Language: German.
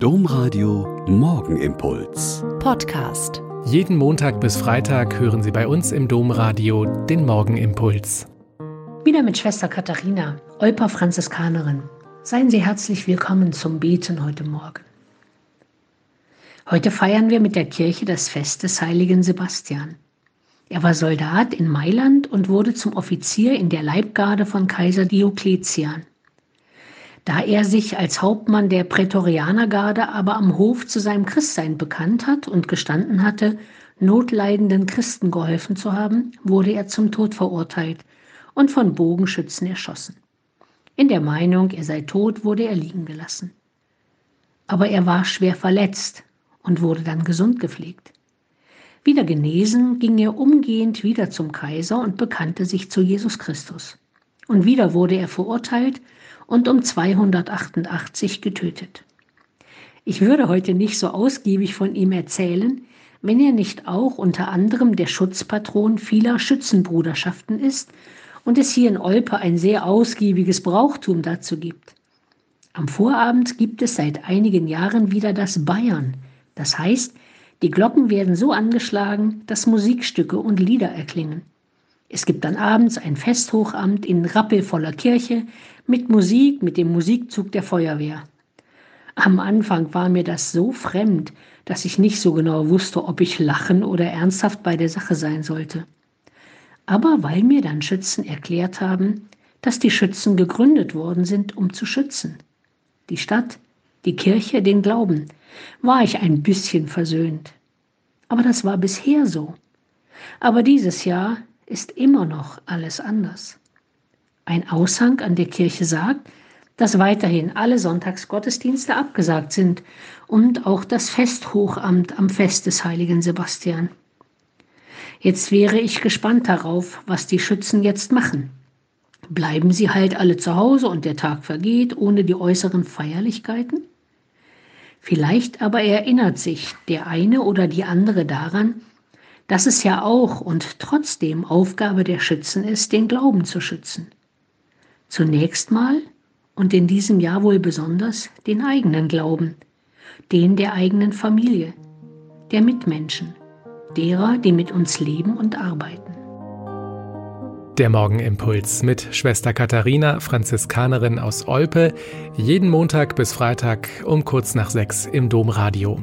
Domradio Morgenimpuls. Podcast. Jeden Montag bis Freitag hören Sie bei uns im Domradio den Morgenimpuls. Wieder mit Schwester Katharina, Olper Franziskanerin. Seien Sie herzlich willkommen zum Beten heute Morgen. Heute feiern wir mit der Kirche das Fest des heiligen Sebastian. Er war Soldat in Mailand und wurde zum Offizier in der Leibgarde von Kaiser Diokletian. Da er sich als Hauptmann der Prätorianergarde aber am Hof zu seinem Christsein bekannt hat und gestanden hatte, notleidenden Christen geholfen zu haben, wurde er zum Tod verurteilt und von Bogenschützen erschossen. In der Meinung, er sei tot, wurde er liegen gelassen. Aber er war schwer verletzt und wurde dann gesund gepflegt. Wieder genesen, ging er umgehend wieder zum Kaiser und bekannte sich zu Jesus Christus. Und wieder wurde er verurteilt und um 288 getötet. Ich würde heute nicht so ausgiebig von ihm erzählen, wenn er nicht auch unter anderem der Schutzpatron vieler Schützenbruderschaften ist und es hier in Olpe ein sehr ausgiebiges Brauchtum dazu gibt. Am Vorabend gibt es seit einigen Jahren wieder das Bayern. Das heißt, die Glocken werden so angeschlagen, dass Musikstücke und Lieder erklingen. Es gibt dann abends ein Festhochamt in rappelvoller Kirche mit Musik, mit dem Musikzug der Feuerwehr. Am Anfang war mir das so fremd, dass ich nicht so genau wusste, ob ich lachen oder ernsthaft bei der Sache sein sollte. Aber weil mir dann Schützen erklärt haben, dass die Schützen gegründet worden sind, um zu schützen. Die Stadt, die Kirche, den Glauben, war ich ein bisschen versöhnt. Aber das war bisher so. Aber dieses Jahr ist immer noch alles anders. Ein Aushang an der Kirche sagt, dass weiterhin alle Sonntagsgottesdienste abgesagt sind und auch das Festhochamt am Fest des heiligen Sebastian. Jetzt wäre ich gespannt darauf, was die Schützen jetzt machen. Bleiben sie halt alle zu Hause und der Tag vergeht ohne die äußeren Feierlichkeiten? Vielleicht aber erinnert sich der eine oder die andere daran, dass es ja auch und trotzdem Aufgabe der Schützen ist, den Glauben zu schützen. Zunächst mal und in diesem Jahr wohl besonders den eigenen Glauben, den der eigenen Familie, der Mitmenschen, derer, die mit uns leben und arbeiten. Der Morgenimpuls mit Schwester Katharina, Franziskanerin aus Olpe, jeden Montag bis Freitag um kurz nach sechs im Domradio.